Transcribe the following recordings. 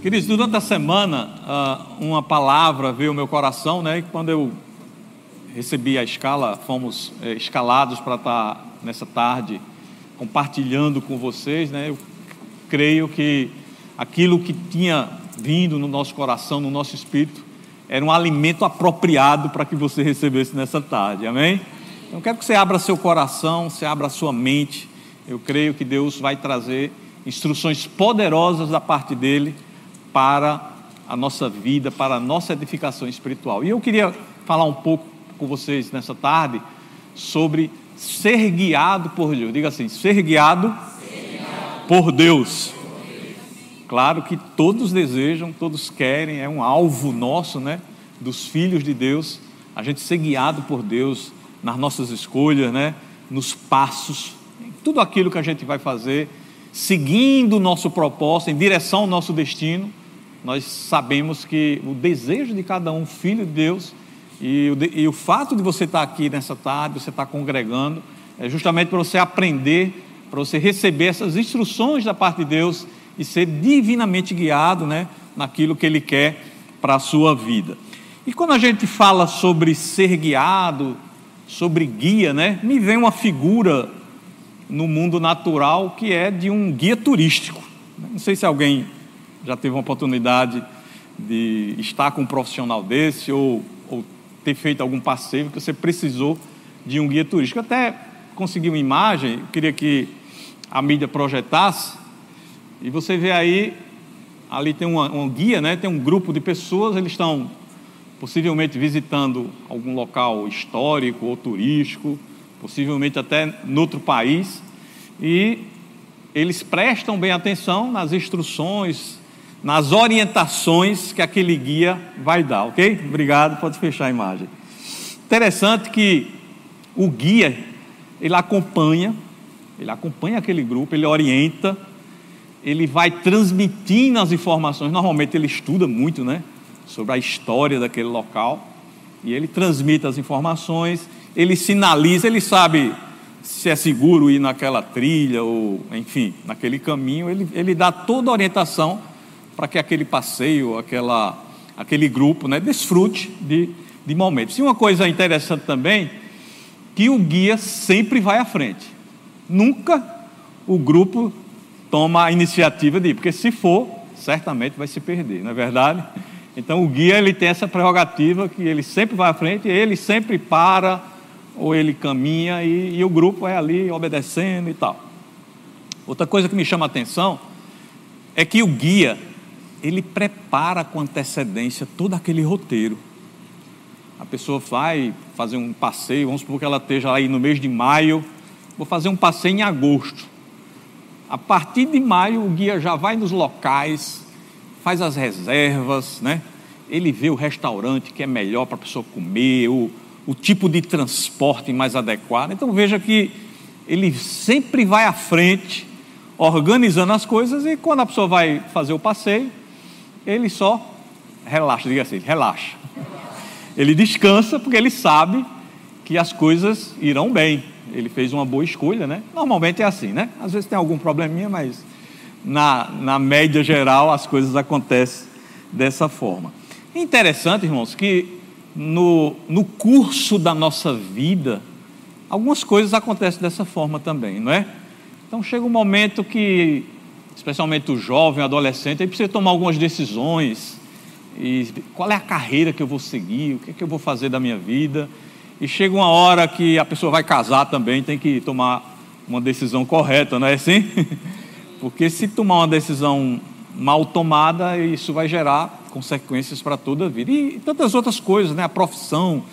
Queridos, durante a semana, ah, uma palavra veio ao meu coração, né? E quando eu recebi a escala, fomos eh, escalados para estar nessa tarde compartilhando com vocês, né? Eu creio que aquilo que tinha vindo no nosso coração, no nosso espírito, era um alimento apropriado para que você recebesse nessa tarde, amém? Então, quero que você abra seu coração, você abra sua mente. Eu creio que Deus vai trazer instruções poderosas da parte dele para a nossa vida, para a nossa edificação espiritual. E eu queria falar um pouco com vocês nessa tarde sobre ser guiado por Deus. Diga assim: ser guiado, ser guiado. por Deus. Claro que todos desejam, todos querem, é um alvo nosso, né, dos filhos de Deus, a gente ser guiado por Deus nas nossas escolhas, né, nos passos, tudo aquilo que a gente vai fazer, seguindo o nosso propósito, em direção ao nosso destino, nós sabemos que o desejo de cada um, filho de Deus, e o, e o fato de você estar aqui nessa tarde, você estar congregando, é justamente para você aprender, para você receber essas instruções da parte de Deus e ser divinamente guiado né, naquilo que Ele quer para a sua vida. E quando a gente fala sobre ser guiado, sobre guia, né, me vem uma figura no mundo natural que é de um guia turístico. Não sei se alguém já teve uma oportunidade de estar com um profissional desse ou, ou ter feito algum passeio que você precisou de um guia turístico. Até consegui uma imagem, eu queria que a mídia projetasse, e você vê aí, ali tem uma, um guia, né? tem um grupo de pessoas, eles estão possivelmente visitando algum local histórico ou turístico, possivelmente até noutro país, e eles prestam bem atenção nas instruções, nas orientações que aquele guia vai dar, ok? Obrigado, pode fechar a imagem. Interessante que o guia, ele acompanha, ele acompanha aquele grupo, ele orienta, ele vai transmitindo as informações. Normalmente ele estuda muito, né? Sobre a história daquele local. E ele transmite as informações, ele sinaliza, ele sabe se é seguro ir naquela trilha ou, enfim, naquele caminho. Ele, ele dá toda a orientação para que aquele passeio, aquela, aquele grupo, né, desfrute de, de momentos. E uma coisa interessante também, que o guia sempre vai à frente. Nunca o grupo toma a iniciativa de ir, porque se for, certamente vai se perder, não é verdade? Então o guia ele tem essa prerrogativa que ele sempre vai à frente, ele sempre para ou ele caminha e, e o grupo é ali obedecendo e tal. Outra coisa que me chama a atenção é que o guia ele prepara com antecedência todo aquele roteiro. A pessoa vai fazer um passeio, vamos supor que ela esteja aí no mês de maio, vou fazer um passeio em agosto. A partir de maio, o guia já vai nos locais, faz as reservas, né? Ele vê o restaurante que é melhor para a pessoa comer, o, o tipo de transporte mais adequado. Então veja que ele sempre vai à frente, organizando as coisas, e quando a pessoa vai fazer o passeio, ele só relaxa, diga assim, relaxa. Ele descansa porque ele sabe que as coisas irão bem. Ele fez uma boa escolha, né? Normalmente é assim, né? Às vezes tem algum probleminha, mas na, na média geral as coisas acontecem dessa forma. Interessante, irmãos, que no, no curso da nossa vida, algumas coisas acontecem dessa forma também, não é? Então chega um momento que especialmente o jovem, o adolescente, ele precisa tomar algumas decisões. E qual é a carreira que eu vou seguir? O que, é que eu vou fazer da minha vida? E chega uma hora que a pessoa vai casar também, tem que tomar uma decisão correta, não é assim? Porque se tomar uma decisão mal tomada, isso vai gerar consequências para toda a vida. E tantas outras coisas, né? A profissão,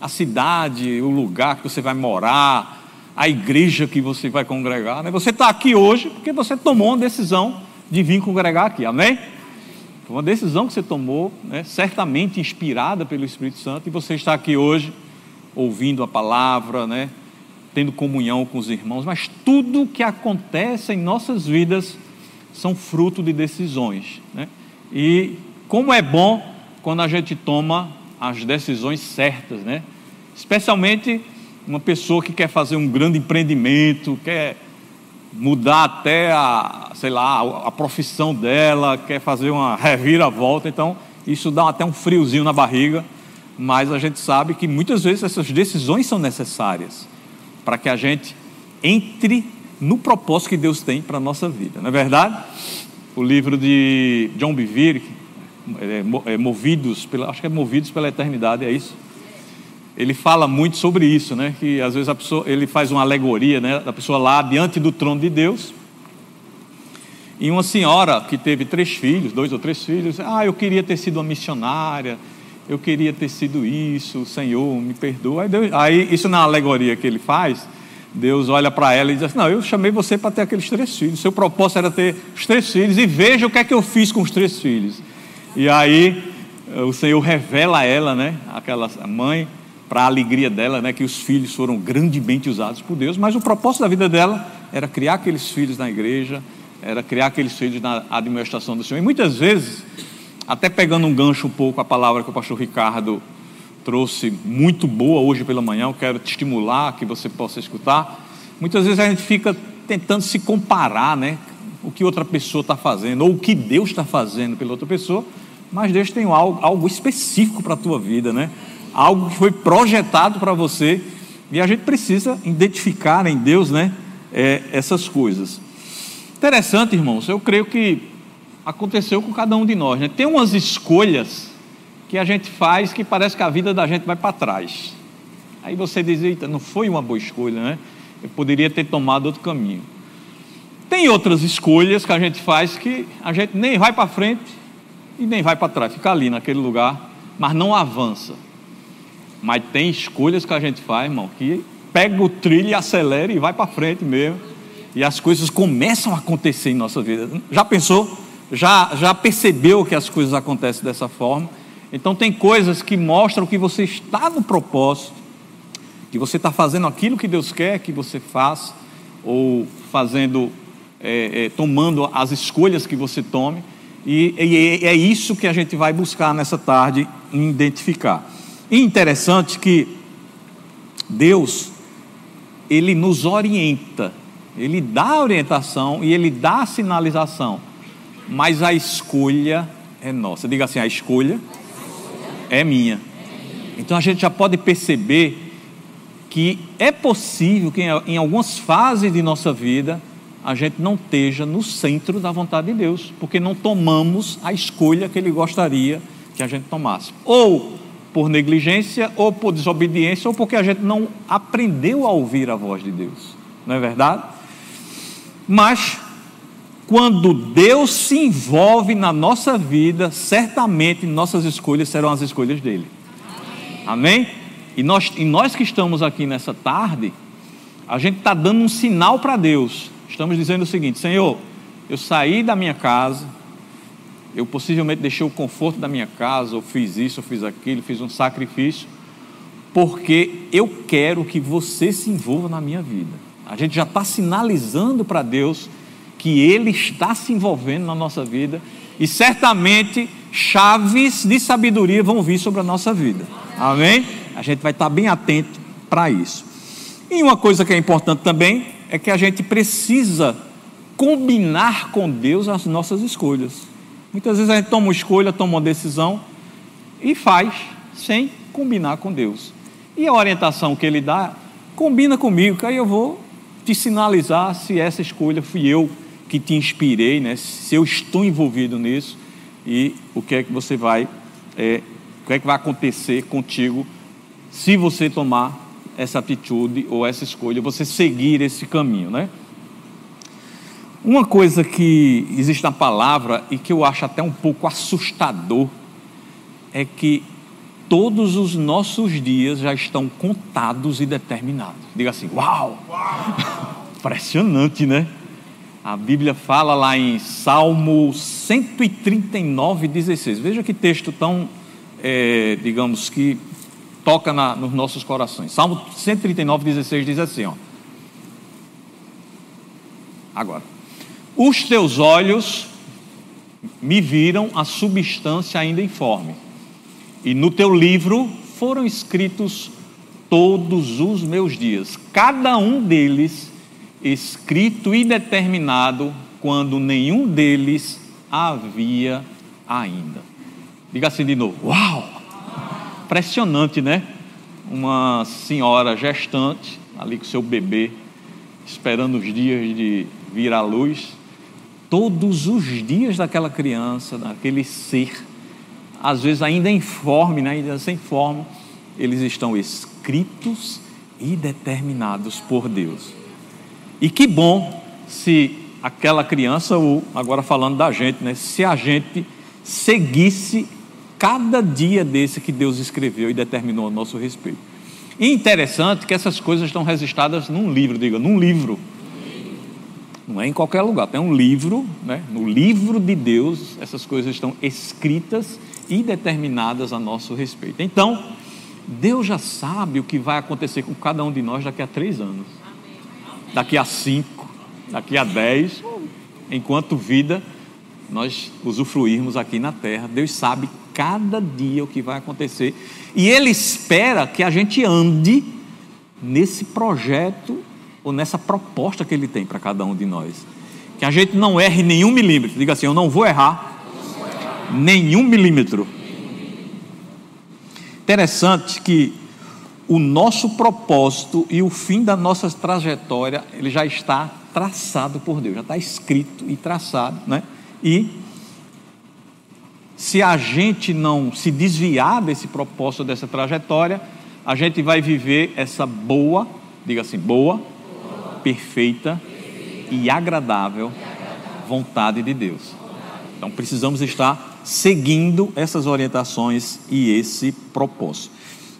a cidade, o lugar que você vai morar, a igreja que você vai congregar. Né? Você está aqui hoje porque você tomou uma decisão de vir congregar aqui, amém? Foi uma decisão que você tomou, né? certamente inspirada pelo Espírito Santo, e você está aqui hoje ouvindo a palavra, né? tendo comunhão com os irmãos, mas tudo que acontece em nossas vidas são fruto de decisões. Né? E como é bom quando a gente toma as decisões certas, né? especialmente uma pessoa que quer fazer um grande empreendimento, quer mudar até a, sei lá, a, profissão dela, quer fazer uma reviravolta, então isso dá até um friozinho na barriga, mas a gente sabe que muitas vezes essas decisões são necessárias para que a gente entre no propósito que Deus tem para a nossa vida, não é verdade? O livro de John Bevere, é, é, Movidos, pela, acho que é Movidos pela Eternidade, é isso? Ele fala muito sobre isso, né? Que às vezes a pessoa, ele faz uma alegoria, né? Da pessoa lá diante do trono de Deus, e uma senhora que teve três filhos, dois ou três filhos, ah, eu queria ter sido uma missionária, eu queria ter sido isso, Senhor, me perdoa. Aí, Deus, aí isso na alegoria que ele faz, Deus olha para ela e diz assim, não, eu chamei você para ter aqueles três filhos, seu propósito era ter os três filhos, e veja o que é que eu fiz com os três filhos. E aí o Senhor revela a ela, né, aquela mãe, para a alegria dela, né, que os filhos foram grandemente usados por Deus, mas o propósito da vida dela era criar aqueles filhos na igreja, era criar aqueles filhos na administração do Senhor. E muitas vezes, até pegando um gancho um pouco a palavra que o pastor Ricardo trouxe, muito boa hoje pela manhã, eu quero te estimular que você possa escutar. Muitas vezes a gente fica tentando se comparar, né? O que outra pessoa está fazendo, ou o que Deus está fazendo pela outra pessoa, mas Deus tem algo, algo específico para a tua vida, né? Algo que foi projetado para você, e a gente precisa identificar em Deus, né? É, essas coisas. Interessante, irmãos, eu creio que aconteceu com cada um de nós. Né? Tem umas escolhas que a gente faz que parece que a vida da gente vai para trás. Aí você diz, eita, não foi uma boa escolha, né? Eu poderia ter tomado outro caminho. Tem outras escolhas que a gente faz que a gente nem vai para frente e nem vai para trás, fica ali naquele lugar, mas não avança. Mas tem escolhas que a gente faz, irmão, que pega o trilho e acelera e vai para frente mesmo e as coisas começam a acontecer em nossa vida. Já pensou? Já, já percebeu que as coisas acontecem dessa forma? Então, tem coisas que mostram que você está no propósito, que você está fazendo aquilo que Deus quer que você faça, ou fazendo, é, é, tomando as escolhas que você tome, e, e é isso que a gente vai buscar nessa tarde, identificar. Interessante que Deus, Ele nos orienta ele dá a orientação e ele dá a sinalização, mas a escolha é nossa. Diga assim: a escolha é minha. Então a gente já pode perceber que é possível que em algumas fases de nossa vida a gente não esteja no centro da vontade de Deus, porque não tomamos a escolha que Ele gostaria que a gente tomasse. Ou por negligência, ou por desobediência, ou porque a gente não aprendeu a ouvir a voz de Deus. Não é verdade? Mas, quando Deus se envolve na nossa vida, certamente nossas escolhas serão as escolhas dele. Amém? Amém? E, nós, e nós que estamos aqui nessa tarde, a gente está dando um sinal para Deus. Estamos dizendo o seguinte: Senhor, eu saí da minha casa, eu possivelmente deixei o conforto da minha casa, ou fiz isso, ou fiz aquilo, fiz um sacrifício, porque eu quero que você se envolva na minha vida. A gente já está sinalizando para Deus que Ele está se envolvendo na nossa vida e certamente chaves de sabedoria vão vir sobre a nossa vida. Amém? A gente vai estar tá bem atento para isso. E uma coisa que é importante também é que a gente precisa combinar com Deus as nossas escolhas. Muitas vezes a gente toma uma escolha, toma uma decisão e faz sem combinar com Deus. E a orientação que Ele dá, combina comigo, que aí eu vou te sinalizar se essa escolha fui eu que te inspirei, né? se eu estou envolvido nisso e o que é que você vai, é, o que é que vai acontecer contigo se você tomar essa atitude ou essa escolha, você seguir esse caminho, né? Uma coisa que existe na palavra e que eu acho até um pouco assustador é que todos os nossos dias já estão contados e determinados. Diga assim: Uau! Uau. Impressionante, né? A Bíblia fala lá em Salmo 139, 16. Veja que texto tão, é, digamos que, toca na, nos nossos corações. Salmo 139, 16 diz assim: ó. Agora, os teus olhos me viram a substância ainda informe e no teu livro foram escritos todos os meus dias, cada um deles escrito e determinado quando nenhum deles havia ainda. Diga assim de novo: Uau! Impressionante, né? Uma senhora gestante, ali com seu bebê, esperando os dias de vir à luz. Todos os dias daquela criança, daquele ser, às vezes ainda informe, né? ainda sem forma, eles estão escritos e determinados por Deus. E que bom se aquela criança, ou agora falando da gente, né? se a gente seguisse cada dia desse que Deus escreveu e determinou a nosso respeito. E interessante que essas coisas estão registradas num livro, diga, num livro. Não é em qualquer lugar, tem um livro, né? no livro de Deus, essas coisas estão escritas e determinadas a nosso respeito. Então, Deus já sabe o que vai acontecer com cada um de nós daqui a três anos, daqui a cinco, daqui a dez, enquanto vida nós usufruirmos aqui na terra. Deus sabe cada dia o que vai acontecer e Ele espera que a gente ande nesse projeto ou nessa proposta que Ele tem para cada um de nós. Que a gente não erre nenhum milímetro. Diga assim: eu não vou errar nenhum milímetro Interessante que o nosso propósito e o fim da nossa trajetória, ele já está traçado por Deus, já está escrito e traçado, né? E se a gente não se desviar desse propósito, dessa trajetória, a gente vai viver essa boa, diga assim, boa, boa perfeita, e agradável, vontade de Deus. Então precisamos estar seguindo essas orientações e esse propósito.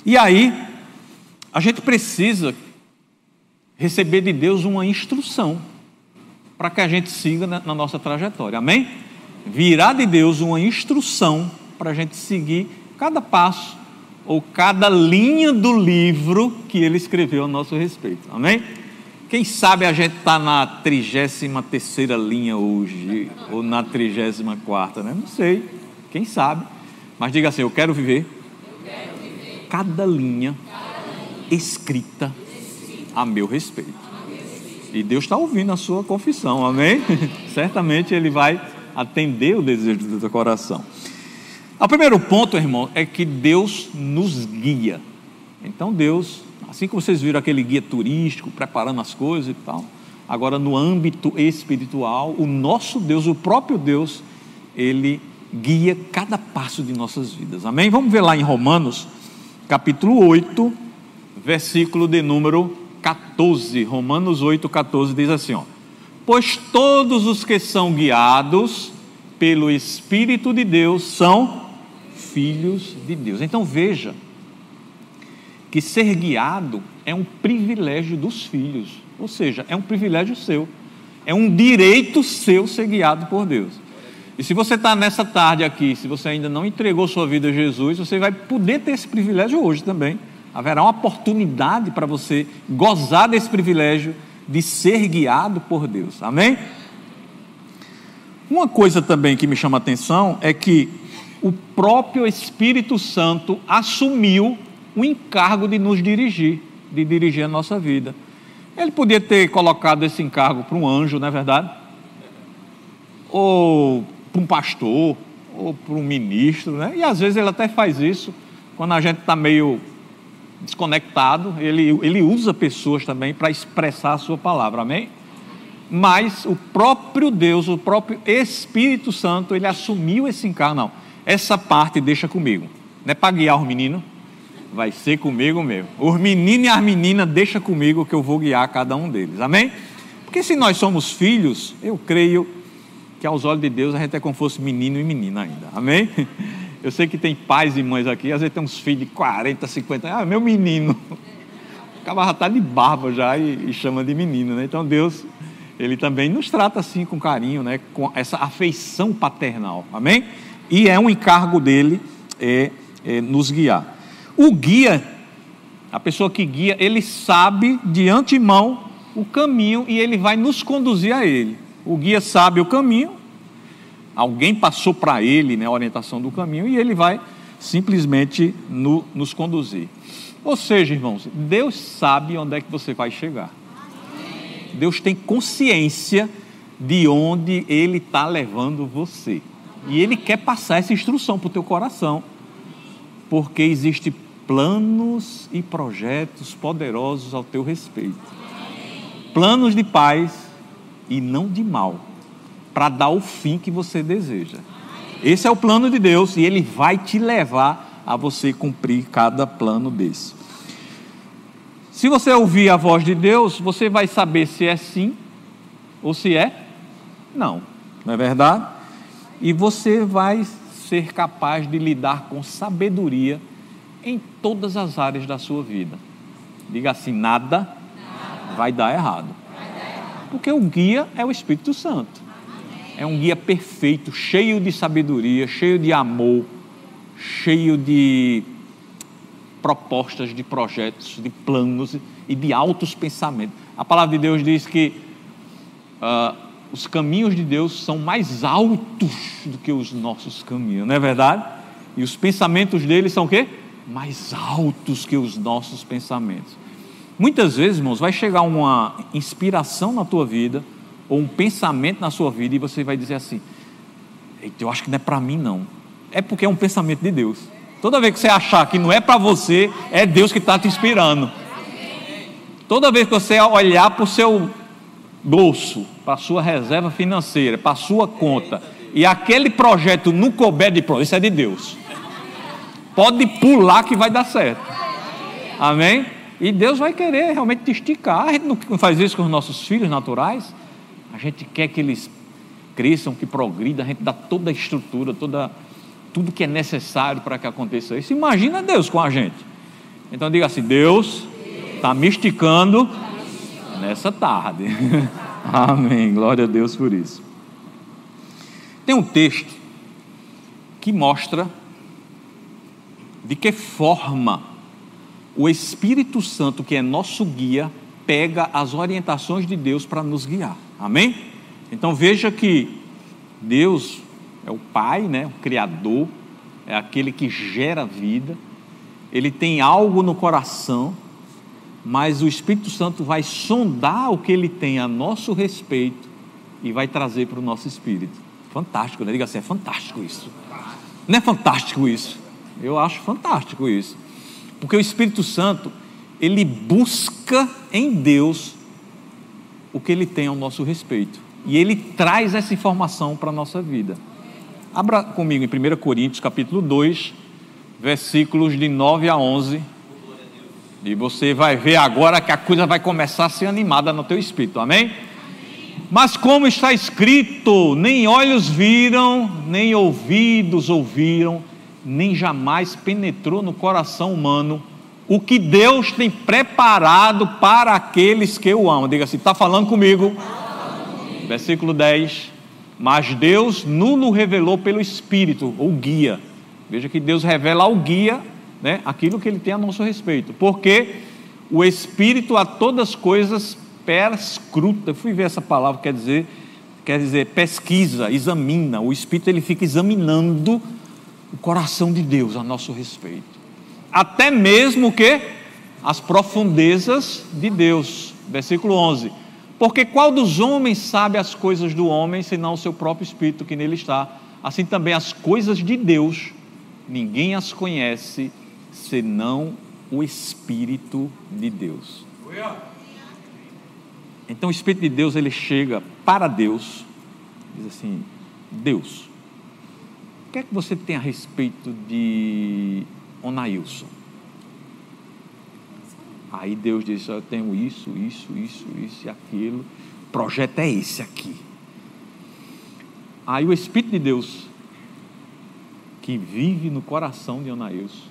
E aí, a gente precisa receber de Deus uma instrução para que a gente siga na, na nossa trajetória, amém? Virá de Deus uma instrução para a gente seguir cada passo ou cada linha do livro que ele escreveu a nosso respeito, amém? Quem sabe a gente está na 33 linha hoje, ou na 34, né? Não sei, quem sabe. Mas diga assim: eu quero viver, eu quero viver cada, linha cada linha escrita, escrita a meu respeito. E Deus está ouvindo a sua confissão, amém? Certamente Ele vai atender o desejo do teu coração. O primeiro ponto, irmão, é que Deus nos guia. Então, Deus Assim como vocês viram aquele guia turístico preparando as coisas e tal, agora no âmbito espiritual, o nosso Deus, o próprio Deus, ele guia cada passo de nossas vidas. Amém? Vamos ver lá em Romanos, capítulo 8, versículo de número 14. Romanos 8, 14 diz assim: ó, Pois todos os que são guiados pelo Espírito de Deus são filhos de Deus. Então veja, que ser guiado é um privilégio dos filhos, ou seja, é um privilégio seu, é um direito seu ser guiado por Deus. E se você está nessa tarde aqui, se você ainda não entregou sua vida a Jesus, você vai poder ter esse privilégio hoje também. Haverá uma oportunidade para você gozar desse privilégio de ser guiado por Deus. Amém? Uma coisa também que me chama a atenção é que o próprio Espírito Santo assumiu o encargo de nos dirigir, de dirigir a nossa vida. Ele podia ter colocado esse encargo para um anjo, não é verdade? Ou para um pastor, ou para um ministro, né? E às vezes ele até faz isso quando a gente está meio desconectado, ele, ele usa pessoas também para expressar a sua palavra, amém? Mas o próprio Deus, o próprio Espírito Santo, ele assumiu esse encargo, não. Essa parte deixa comigo. Não é para guiar o menino, vai ser comigo mesmo. Os meninos e as meninas, deixa comigo que eu vou guiar cada um deles. Amém? Porque se nós somos filhos, eu creio que aos olhos de Deus a gente é como fosse menino e menina ainda. Amém? Eu sei que tem pais e mães aqui, às vezes tem uns filhos de 40, 50 anos. Ah, meu menino. Acaba já está de barba já e, e, chama de menino, né? Então Deus, Ele também nos trata assim com carinho, né? Com essa afeição paternal. Amém? E é um encargo dele é, é nos guiar. O guia, a pessoa que guia, ele sabe de antemão o caminho e ele vai nos conduzir a ele. O guia sabe o caminho, alguém passou para ele né, a orientação do caminho e ele vai simplesmente no, nos conduzir. Ou seja, irmãos, Deus sabe onde é que você vai chegar. Deus tem consciência de onde Ele está levando você. E Ele quer passar essa instrução para o teu coração, porque existe planos e projetos poderosos ao teu respeito. Planos de paz e não de mal, para dar o fim que você deseja. Esse é o plano de Deus e ele vai te levar a você cumprir cada plano desse. Se você ouvir a voz de Deus, você vai saber se é sim ou se é não. Não é verdade? E você vai ser capaz de lidar com sabedoria em todas as áreas da sua vida. Diga assim: nada, nada. Vai, dar errado. vai dar errado. Porque o guia é o Espírito Santo. É um guia perfeito, cheio de sabedoria, cheio de amor, cheio de propostas, de projetos, de planos e de altos pensamentos. A palavra de Deus diz que uh, os caminhos de Deus são mais altos do que os nossos caminhos, não é verdade? E os pensamentos dele são o quê? Mais altos que os nossos pensamentos. Muitas vezes, irmãos, vai chegar uma inspiração na tua vida, ou um pensamento na sua vida, e você vai dizer assim: eu acho que não é para mim, não. É porque é um pensamento de Deus. Toda vez que você achar que não é para você, é Deus que está te inspirando. Toda vez que você olhar para o seu bolso, para a sua reserva financeira, para a sua conta, e aquele projeto não couber de pronto, isso é de Deus. Pode pular que vai dar certo. Amém? E Deus vai querer realmente te esticar. A gente não faz isso com os nossos filhos naturais. A gente quer que eles cresçam, que progridam, a gente dá toda a estrutura, toda, tudo que é necessário para que aconteça isso. Imagina Deus com a gente. Então diga assim: Deus está me esticando nessa tarde. Amém. Glória a Deus por isso. Tem um texto que mostra de que forma o Espírito Santo, que é nosso guia, pega as orientações de Deus para nos guiar. Amém? Então veja que Deus é o Pai, né, o Criador, é aquele que gera vida, ele tem algo no coração, mas o Espírito Santo vai sondar o que ele tem a nosso respeito e vai trazer para o nosso espírito. Fantástico, né? Diga assim, é fantástico isso. Não é fantástico isso? Eu acho fantástico isso. Porque o Espírito Santo, ele busca em Deus o que ele tem ao nosso respeito. E ele traz essa informação para a nossa vida. Abra comigo em 1 Coríntios, capítulo 2, versículos de 9 a 11. E você vai ver agora que a coisa vai começar a ser animada no teu espírito. Amém? Mas como está escrito, nem olhos viram, nem ouvidos ouviram, nem jamais penetrou no coração humano o que Deus tem preparado para aqueles que o amam. Diga assim: está falando comigo? Versículo 10. Mas Deus nulo revelou pelo Espírito, ou guia. Veja que Deus revela ao guia né, aquilo que ele tem a nosso respeito. Porque o Espírito a todas as coisas perscruta. Eu fui ver essa palavra, quer dizer, quer dizer pesquisa, examina. O Espírito ele fica examinando o coração de Deus a nosso respeito. Até mesmo que as profundezas de Deus. Versículo 11. Porque qual dos homens sabe as coisas do homem, senão o seu próprio espírito que nele está? Assim também as coisas de Deus, ninguém as conhece, senão o Espírito de Deus. Então o Espírito de Deus ele chega para Deus, diz assim: Deus, que é que você tem a respeito de Onailson? Aí Deus disse: Eu tenho isso, isso, isso, isso e aquilo. O projeto é esse aqui. Aí o Espírito de Deus, que vive no coração de Onailson,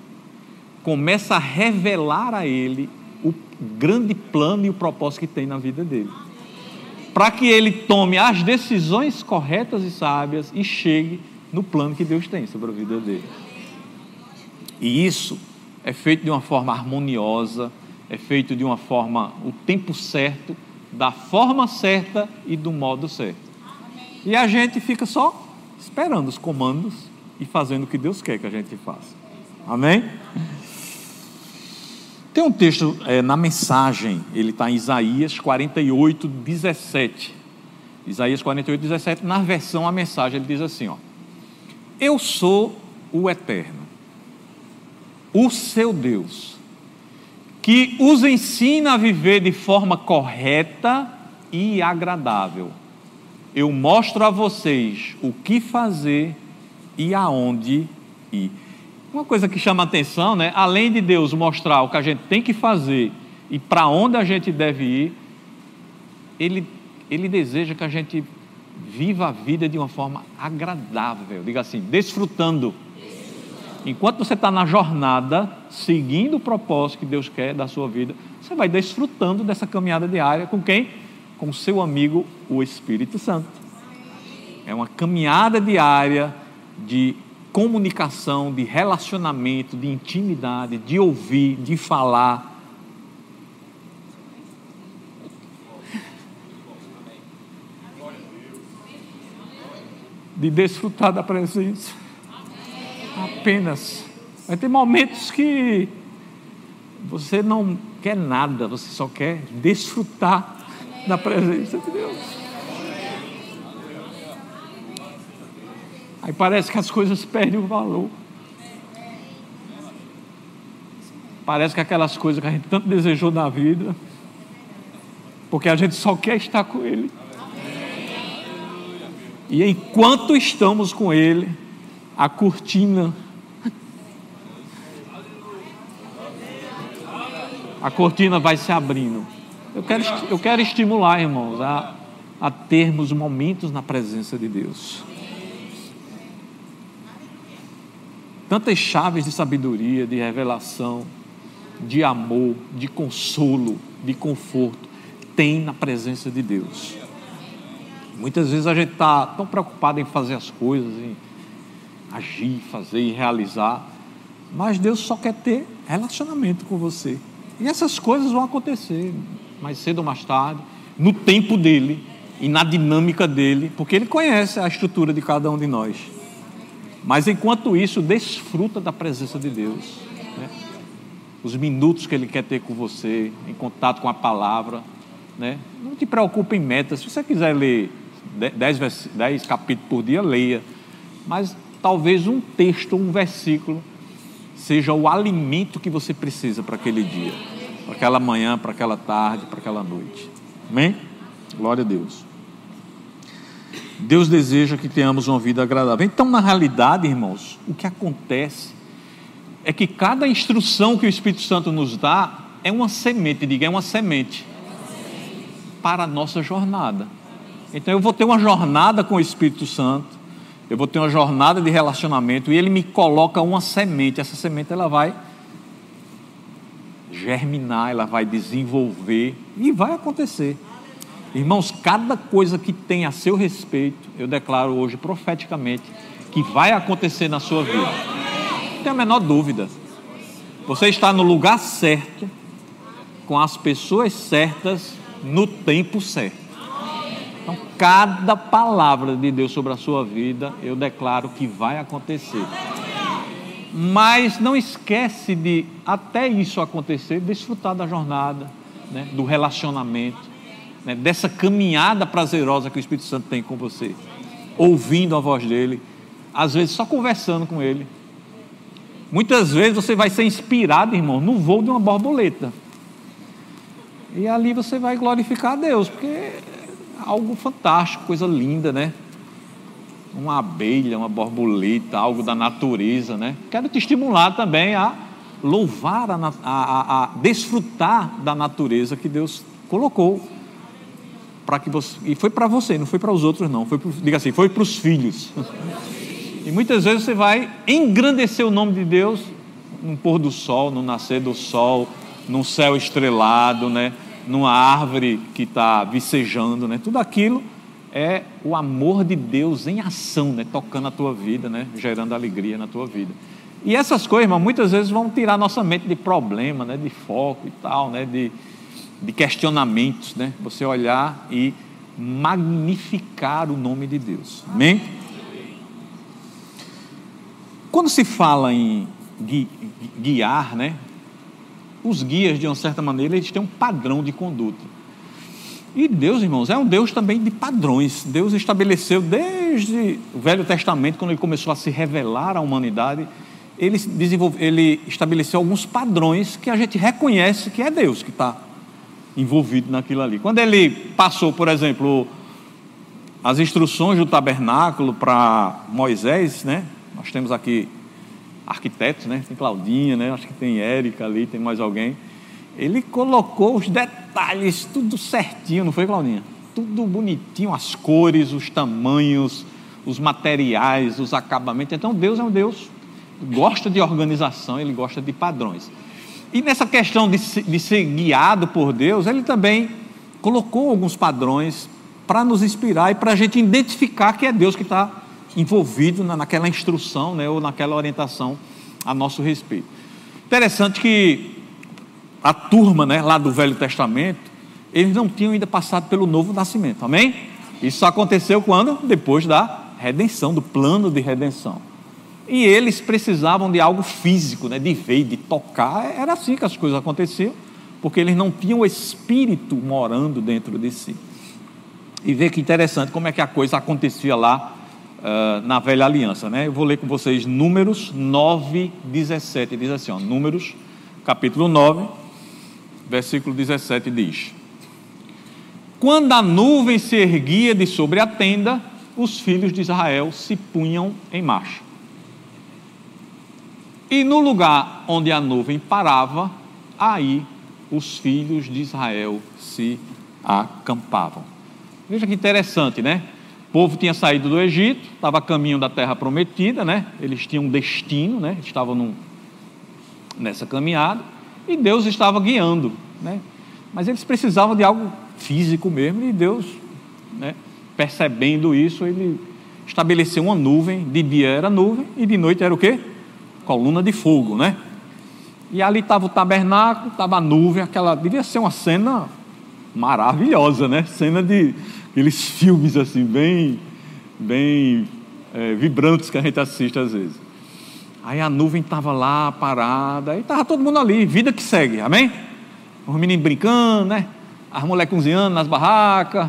começa a revelar a ele o grande plano e o propósito que tem na vida dele. Para que ele tome as decisões corretas e sábias e chegue no plano que Deus tem sobre a vida dele. E isso é feito de uma forma harmoniosa, é feito de uma forma, o tempo certo, da forma certa e do modo certo. E a gente fica só esperando os comandos e fazendo o que Deus quer que a gente faça. Amém? Tem um texto é, na mensagem, ele está em Isaías 48, 17. Isaías 48, 17, na versão a mensagem, ele diz assim: ó, Eu sou o Eterno, o seu Deus, que os ensina a viver de forma correta e agradável. Eu mostro a vocês o que fazer e aonde ir. Uma coisa que chama atenção, né? Além de Deus mostrar o que a gente tem que fazer e para onde a gente deve ir, ele, ele deseja que a gente viva a vida de uma forma agradável, diga assim, desfrutando. Enquanto você está na jornada, seguindo o propósito que Deus quer da sua vida, você vai desfrutando dessa caminhada diária com quem? Com seu amigo, o Espírito Santo. É uma caminhada diária de comunicação, de relacionamento, de intimidade, de ouvir, de falar. De desfrutar da presença. Apenas. Vai ter momentos que você não quer nada, você só quer desfrutar da presença de Deus. Aí parece que as coisas perdem o valor. Parece que aquelas coisas que a gente tanto desejou na vida, porque a gente só quer estar com Ele. E enquanto estamos com Ele, a cortina, a cortina vai se abrindo. Eu quero, eu quero estimular, irmãos, a, a termos momentos na presença de Deus. tantas chaves de sabedoria, de revelação, de amor, de consolo, de conforto, tem na presença de Deus. Muitas vezes a gente está tão preocupado em fazer as coisas, em agir, fazer e realizar, mas Deus só quer ter relacionamento com você. E essas coisas vão acontecer mais cedo ou mais tarde, no tempo dele e na dinâmica dele, porque ele conhece a estrutura de cada um de nós. Mas enquanto isso, desfruta da presença de Deus. Né? Os minutos que Ele quer ter com você, em contato com a palavra. Né? Não te preocupe em metas. Se você quiser ler 10, 10 capítulos por dia, leia. Mas talvez um texto, um versículo, seja o alimento que você precisa para aquele dia, para aquela manhã, para aquela tarde, para aquela noite. Amém? Glória a Deus. Deus deseja que tenhamos uma vida agradável. Então, na realidade, irmãos, o que acontece é que cada instrução que o Espírito Santo nos dá é uma semente, diga, é uma semente para a nossa jornada. Então, eu vou ter uma jornada com o Espírito Santo, eu vou ter uma jornada de relacionamento e ele me coloca uma semente. Essa semente ela vai germinar, ela vai desenvolver e vai acontecer. Irmãos, cada coisa que tem a seu respeito, eu declaro hoje profeticamente que vai acontecer na sua vida. Não tem a menor dúvida. Você está no lugar certo, com as pessoas certas, no tempo certo. Cada palavra de Deus sobre a sua vida, eu declaro que vai acontecer. Mas não esquece de, até isso acontecer, desfrutar da jornada, né, do relacionamento né, dessa caminhada prazerosa que o Espírito Santo tem com você, ouvindo a voz dele, às vezes só conversando com ele. Muitas vezes você vai ser inspirado, irmão, no voo de uma borboleta. E ali você vai glorificar a Deus, porque algo fantástico, coisa linda, né? Uma abelha, uma borboleta, algo da natureza, né? Quero te estimular também a louvar, a, a, a desfrutar da natureza que Deus colocou para que você e foi para você, não foi para os outros não, foi pro, diga assim, foi para os filhos. E muitas vezes você vai engrandecer o nome de Deus no pôr do sol, no nascer do sol, num céu estrelado, né? Numa árvore que está vicejando, né? Tudo aquilo é o amor de Deus em ação, né? Tocando a tua vida, né? Gerando alegria na tua vida. E essas coisas, irmão, muitas vezes vão tirar nossa mente de problema, né? De foco e tal, né? De, de questionamentos, né? Você olhar e magnificar o nome de Deus. Amém? Quando se fala em guiar, né? Os guias, de uma certa maneira, eles têm um padrão de conduta. E Deus, irmãos, é um Deus também de padrões. Deus estabeleceu desde o Velho Testamento, quando ele começou a se revelar à humanidade, ele, ele estabeleceu alguns padrões que a gente reconhece que é Deus que está envolvido naquilo ali. Quando ele passou, por exemplo, as instruções do tabernáculo para Moisés, né? Nós temos aqui arquitetos, né? Tem Claudinha, né? Acho que tem Érica ali, tem mais alguém. Ele colocou os detalhes tudo certinho, não foi, Claudinha? Tudo bonitinho, as cores, os tamanhos, os materiais, os acabamentos. Então Deus é um Deus gosta de organização, ele gosta de padrões. E nessa questão de, de ser guiado por Deus, ele também colocou alguns padrões para nos inspirar e para a gente identificar que é Deus que está envolvido na, naquela instrução né, ou naquela orientação a nosso respeito. Interessante que a turma né, lá do Velho Testamento, eles não tinham ainda passado pelo novo nascimento, amém? Isso aconteceu quando? Depois da redenção, do plano de redenção. E eles precisavam de algo físico, né, de ver, de tocar. Era assim que as coisas aconteciam, porque eles não tinham o Espírito morando dentro de si. E ver que interessante como é que a coisa acontecia lá uh, na velha aliança. Né? Eu vou ler com vocês Números 9, 17. Diz assim: ó, Números, capítulo 9, versículo 17 diz: Quando a nuvem se erguia de sobre a tenda, os filhos de Israel se punham em marcha. E no lugar onde a nuvem parava, aí os filhos de Israel se acampavam. Veja que interessante, né? Povo tinha saído do Egito, estava a caminho da terra prometida, né? Eles tinham um destino, né? Estavam num, nessa caminhada e Deus estava guiando, né? Mas eles precisavam de algo físico mesmo e Deus, né? Percebendo isso, ele estabeleceu uma nuvem. De dia era nuvem e de noite era o quê? coluna de fogo, né? E ali estava o tabernáculo, estava a nuvem, aquela. Devia ser uma cena maravilhosa, né? Cena de aqueles filmes assim, bem, bem é, vibrantes que a gente assiste às vezes. Aí a nuvem estava lá parada, aí estava todo mundo ali, vida que segue, amém? Os meninos brincando, né? As mulheres cozinhando nas barracas,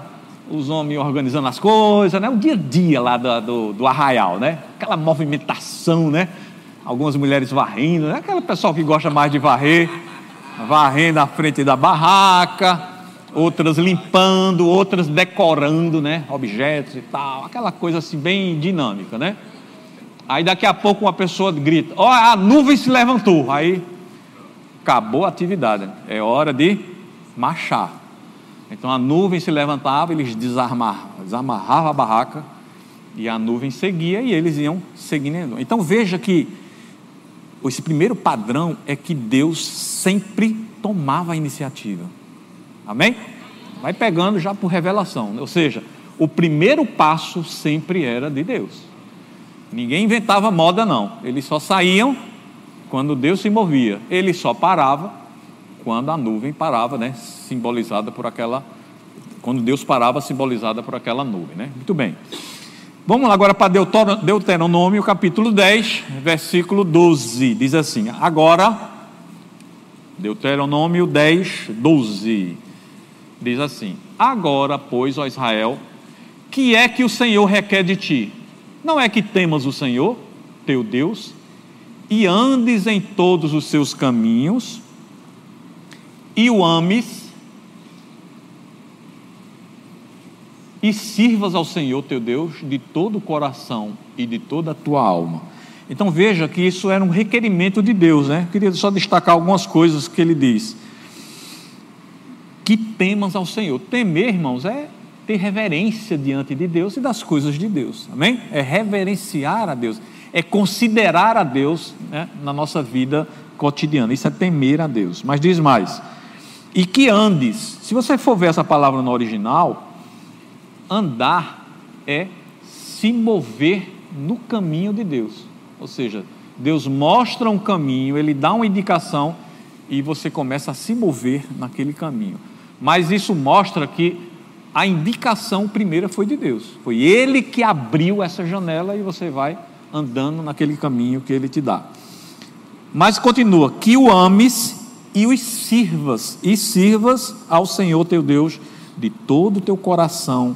os homens organizando as coisas, né? O dia a dia lá do, do, do arraial, né? Aquela movimentação, né? algumas mulheres varrendo, né? aquele pessoal que gosta mais de varrer, varrendo a frente da barraca, outras limpando, outras decorando, né, objetos e tal, aquela coisa assim bem dinâmica, né? Aí daqui a pouco uma pessoa grita: "Ó, oh, a nuvem se levantou". Aí acabou a atividade, é hora de marchar. Então a nuvem se levantava, eles desarmavam, desamarravam a barraca e a nuvem seguia e eles iam seguindo. Então veja que esse primeiro padrão é que Deus sempre tomava a iniciativa. Amém? Vai pegando já por revelação. Ou seja, o primeiro passo sempre era de Deus. Ninguém inventava moda, não. Eles só saíam quando Deus se movia. Ele só parava quando a nuvem parava, né? Simbolizada por aquela. Quando Deus parava, simbolizada por aquela nuvem, né? Muito bem. Vamos agora para Deuteronômio, capítulo 10, versículo 12. Diz assim: Agora, Deuteronômio 10, 12. Diz assim: Agora, pois, ó Israel, que é que o Senhor requer de ti? Não é que temas o Senhor, teu Deus, e andes em todos os seus caminhos, e o ames, e sirvas ao Senhor teu Deus de todo o coração e de toda a tua alma. Então veja que isso era um requerimento de Deus, né? Queria só destacar algumas coisas que ele diz. Que temas ao Senhor. Temer, irmãos, é ter reverência diante de Deus e das coisas de Deus. Amém? É reverenciar a Deus, é considerar a Deus né, na nossa vida cotidiana. Isso é temer a Deus. Mas diz mais. E que andes. Se você for ver essa palavra no original, andar é se mover no caminho de Deus. Ou seja, Deus mostra um caminho, ele dá uma indicação e você começa a se mover naquele caminho. Mas isso mostra que a indicação primeira foi de Deus. Foi ele que abriu essa janela e você vai andando naquele caminho que ele te dá. Mas continua: que o ames e os sirvas, e sirvas ao Senhor teu Deus de todo o teu coração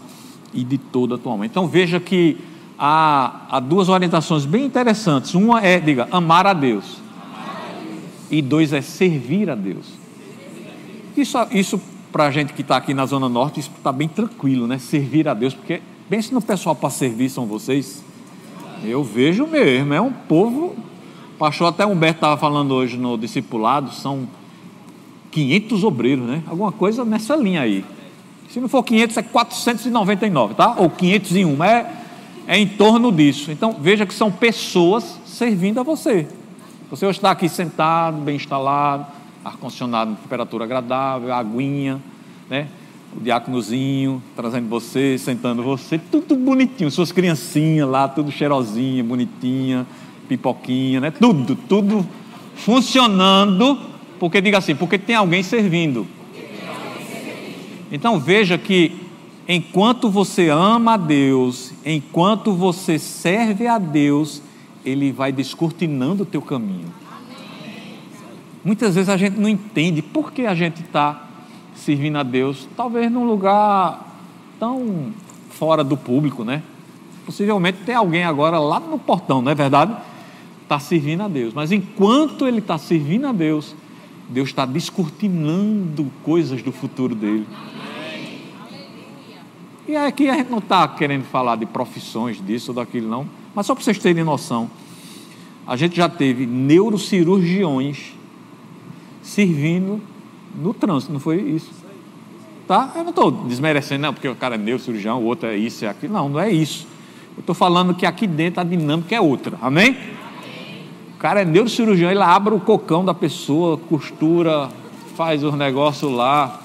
e de toda a tua alma. Então veja que há, há duas orientações bem interessantes. Uma é, diga, amar a Deus. E dois é servir a Deus. Isso, isso para a gente que está aqui na Zona Norte, isso está bem tranquilo, né? Servir a Deus, porque pense no pessoal para servir, são vocês. Eu vejo mesmo, é um povo. O pastor até Humberto estava falando hoje no discipulado, são 500 obreiros, né? Alguma coisa nessa linha aí. Se não for 500, é 499, tá? Ou 501, é, é em torno disso. Então, veja que são pessoas servindo a você. Você está aqui sentado, bem instalado, ar-condicionado, temperatura agradável, aguinha, né? O diáconozinho trazendo você, sentando você, tudo bonitinho. Suas criancinhas lá, tudo cheirosinha, bonitinha, pipoquinha, né? Tudo, tudo funcionando. Porque diga assim, porque tem alguém servindo. Então veja que enquanto você ama a Deus, enquanto você serve a Deus, Ele vai descortinando o teu caminho. Muitas vezes a gente não entende por que a gente está servindo a Deus, talvez num lugar tão fora do público, né? Possivelmente tem alguém agora lá no portão, não é verdade? Está servindo a Deus, mas enquanto ele está servindo a Deus, Deus está descortinando coisas do futuro dele. E aqui a gente não está querendo falar de profissões disso ou daquilo, não. Mas só para vocês terem noção, a gente já teve neurocirurgiões servindo no trânsito, não foi isso? Tá? Eu não estou desmerecendo, não, porque o cara é neurocirurgião, o outro é isso, é aquilo. Não, não é isso. Eu estou falando que aqui dentro a dinâmica é outra. Amém? O cara é neurocirurgião, ele abre o cocão da pessoa, costura, faz os negócios lá.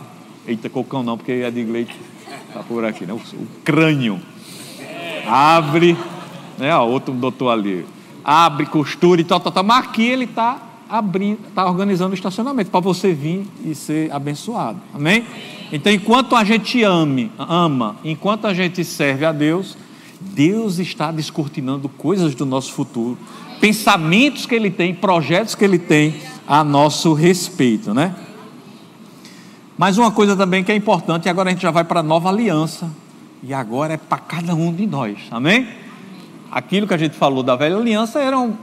Eita, cocão não, porque é de inglês. Está por aqui, né? O, o crânio. Abre, né? Ó, outro doutor ali. Abre, costura e tal, tal, tal. Mas aqui ele está está organizando o estacionamento para você vir e ser abençoado. Amém? Então, enquanto a gente ame, ama, enquanto a gente serve a Deus, Deus está descortinando coisas do nosso futuro, pensamentos que Ele tem, projetos que Ele tem a nosso respeito, né? Mas uma coisa também que é importante, e agora a gente já vai para a nova aliança, e agora é para cada um de nós, amém? Aquilo que a gente falou da velha aliança eram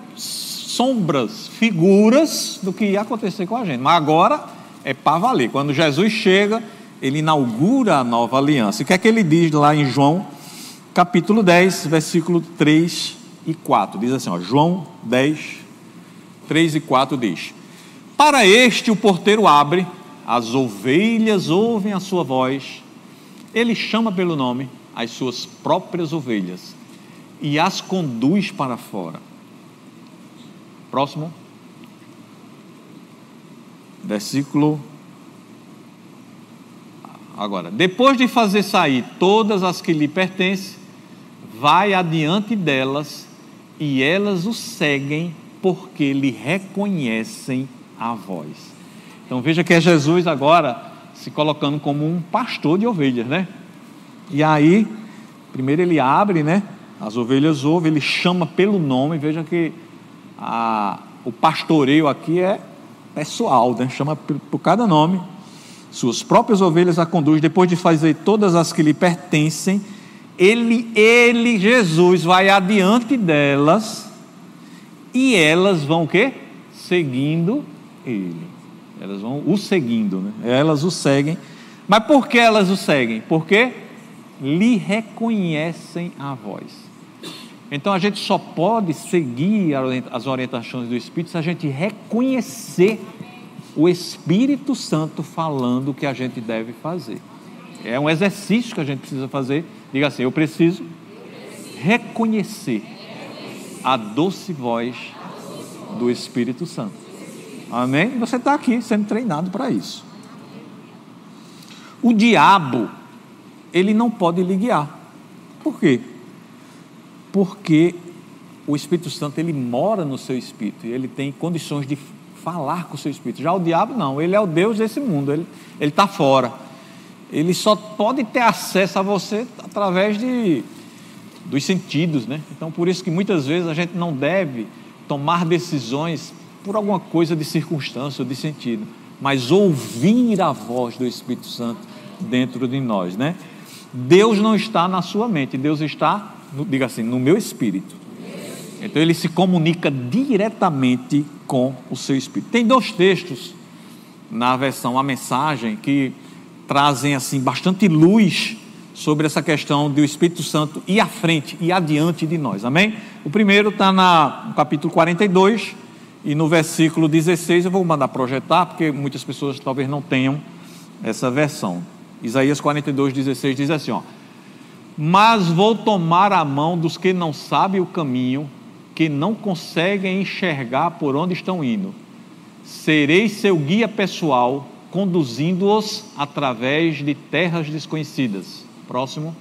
sombras, figuras do que ia acontecer com a gente, mas agora é para valer. Quando Jesus chega, ele inaugura a nova aliança. O que é que ele diz lá em João, capítulo 10, versículo 3 e 4? Diz assim: ó, João 10, 3 e 4 diz: Para este o porteiro abre as ovelhas ouvem a sua voz, ele chama pelo nome as suas próprias ovelhas e as conduz para fora. Próximo. Versículo. Agora, depois de fazer sair todas as que lhe pertencem, vai adiante delas e elas o seguem porque lhe reconhecem a voz. Então veja que é Jesus agora se colocando como um pastor de ovelhas, né? E aí, primeiro ele abre, né? As ovelhas ouvem, ele chama pelo nome. Veja que a, o pastoreio aqui é pessoal, né? Chama por, cada nome. Suas próprias ovelhas a conduz, depois de fazer todas as que lhe pertencem, ele, ele, Jesus, vai adiante delas e elas vão o quê? Seguindo ele. Elas vão o seguindo, né? elas o seguem. Mas por que elas o seguem? Porque lhe reconhecem a voz. Então a gente só pode seguir as orientações do Espírito se a gente reconhecer o Espírito Santo falando o que a gente deve fazer. É um exercício que a gente precisa fazer. Diga assim: eu preciso reconhecer a doce voz do Espírito Santo. Amém? Você está aqui sendo treinado para isso. O diabo, ele não pode lhe guiar. Por quê? Porque o Espírito Santo, ele mora no seu espírito e ele tem condições de falar com o seu espírito. Já o diabo, não, ele é o Deus desse mundo, ele está fora. Ele só pode ter acesso a você através de, dos sentidos, né? Então, por isso que muitas vezes a gente não deve tomar decisões por alguma coisa de circunstância ou de sentido, mas ouvir a voz do Espírito Santo dentro de nós, né? Deus não está na sua mente, Deus está, diga assim, no meu espírito. Então ele se comunica diretamente com o seu espírito. Tem dois textos na versão a mensagem que trazem assim bastante luz sobre essa questão do Espírito Santo ir à frente e adiante de nós. Amém? O primeiro está no capítulo 42 e no versículo 16 eu vou mandar projetar porque muitas pessoas talvez não tenham essa versão. Isaías 42, 16 diz assim: ó, Mas vou tomar a mão dos que não sabem o caminho, que não conseguem enxergar por onde estão indo. Serei seu guia pessoal, conduzindo-os através de terras desconhecidas. Próximo.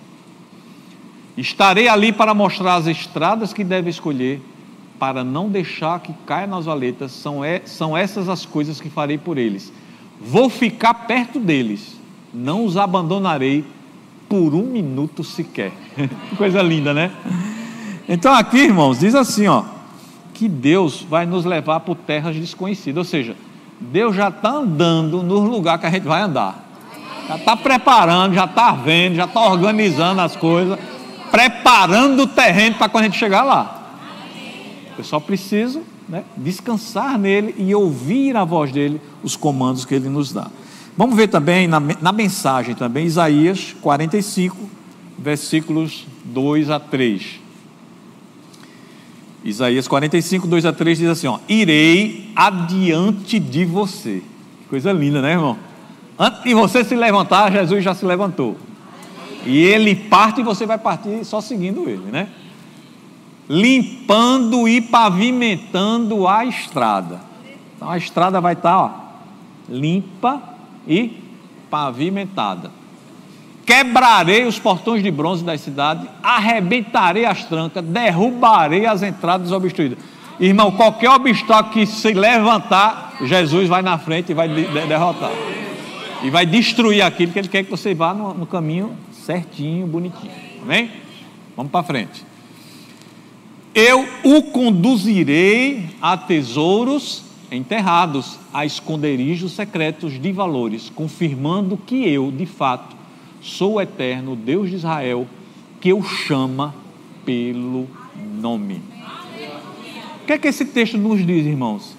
Estarei ali para mostrar as estradas que deve escolher, para não deixar que caia nas valetas. São, são essas as coisas que farei por eles. Vou ficar perto deles não os abandonarei por um minuto sequer. que coisa linda, né? Então aqui, irmãos, diz assim, ó, que Deus vai nos levar por terras desconhecidas, ou seja, Deus já está andando no lugar que a gente vai andar. Já está preparando, já está vendo, já está organizando as coisas, preparando o terreno para quando a gente chegar lá. Eu só preciso né, descansar nele e ouvir a voz dele, os comandos que ele nos dá. Vamos ver também na, na mensagem também, Isaías 45, versículos 2 a 3. Isaías 45, 2 a 3 diz assim: ó, Irei adiante de você. Coisa linda, né, irmão? Antes de você se levantar, Jesus já se levantou. E ele parte e você vai partir só seguindo ele, né? Limpando e pavimentando a estrada. Então a estrada vai estar ó, limpa e pavimentada. Quebrarei os portões de bronze da cidade, arrebentarei as trancas, derrubarei as entradas obstruídas. Irmão, qualquer obstáculo que se levantar, Jesus vai na frente e vai derrotar. E vai destruir aquilo que ele quer que você vá no, no caminho certinho, bonitinho. Amém? Vamos para frente. Eu o conduzirei a tesouros enterrados a esconderijos secretos de valores, confirmando que eu, de fato, sou o eterno Deus de Israel, que o chama pelo nome. O que é que esse texto nos diz, irmãos?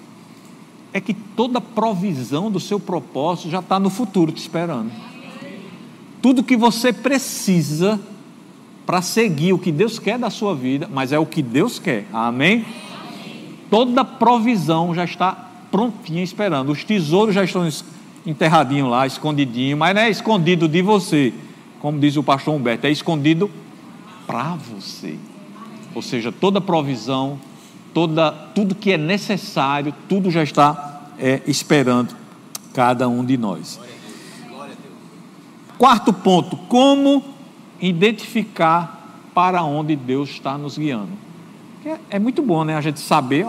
É que toda provisão do seu propósito já está no futuro te esperando. Tudo que você precisa para seguir o que Deus quer da sua vida, mas é o que Deus quer. Amém? Toda provisão já está prontinha esperando. Os tesouros já estão enterradinhos lá, escondidinho, mas não é escondido de você, como diz o pastor Humberto, é escondido para você. Ou seja, toda provisão, toda, tudo que é necessário, tudo já está é, esperando cada um de nós. Quarto ponto: como identificar para onde Deus está nos guiando. É, é muito bom, né? A gente saber,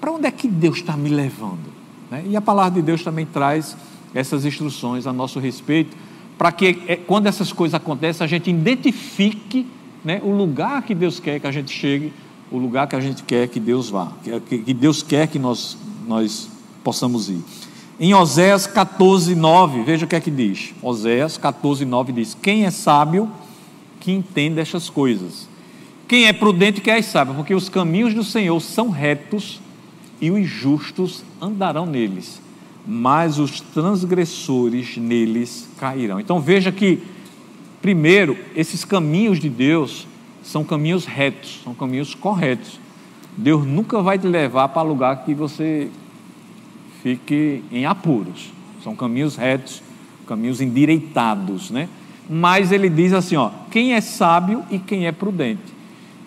para onde é que Deus está me levando? Né? E a palavra de Deus também traz essas instruções a nosso respeito, para que é, quando essas coisas acontecem, a gente identifique né, o lugar que Deus quer que a gente chegue, o lugar que a gente quer que Deus vá, que, que Deus quer que nós, nós possamos ir. Em Oséias 14, 9, veja o que é que diz. Oséias 14, 9 diz: Quem é sábio que entenda estas coisas? Quem é prudente que as saiba, porque os caminhos do Senhor são retos e os justos andarão neles, mas os transgressores neles cairão. Então veja que, primeiro, esses caminhos de Deus são caminhos retos, são caminhos corretos. Deus nunca vai te levar para lugar que você fique em apuros. São caminhos retos, caminhos endireitados, né? Mas ele diz assim, ó, quem é sábio e quem é prudente.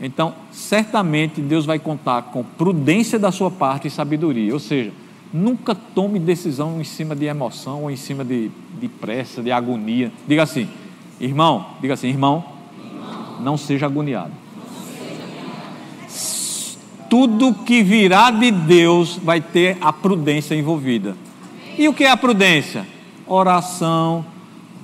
Então, certamente Deus vai contar com prudência da sua parte e sabedoria. Ou seja, nunca tome decisão em cima de emoção ou em cima de, de pressa, de agonia. Diga assim, irmão, diga assim, irmão, não seja agoniado. Tudo que virá de Deus vai ter a prudência envolvida. E o que é a prudência? Oração,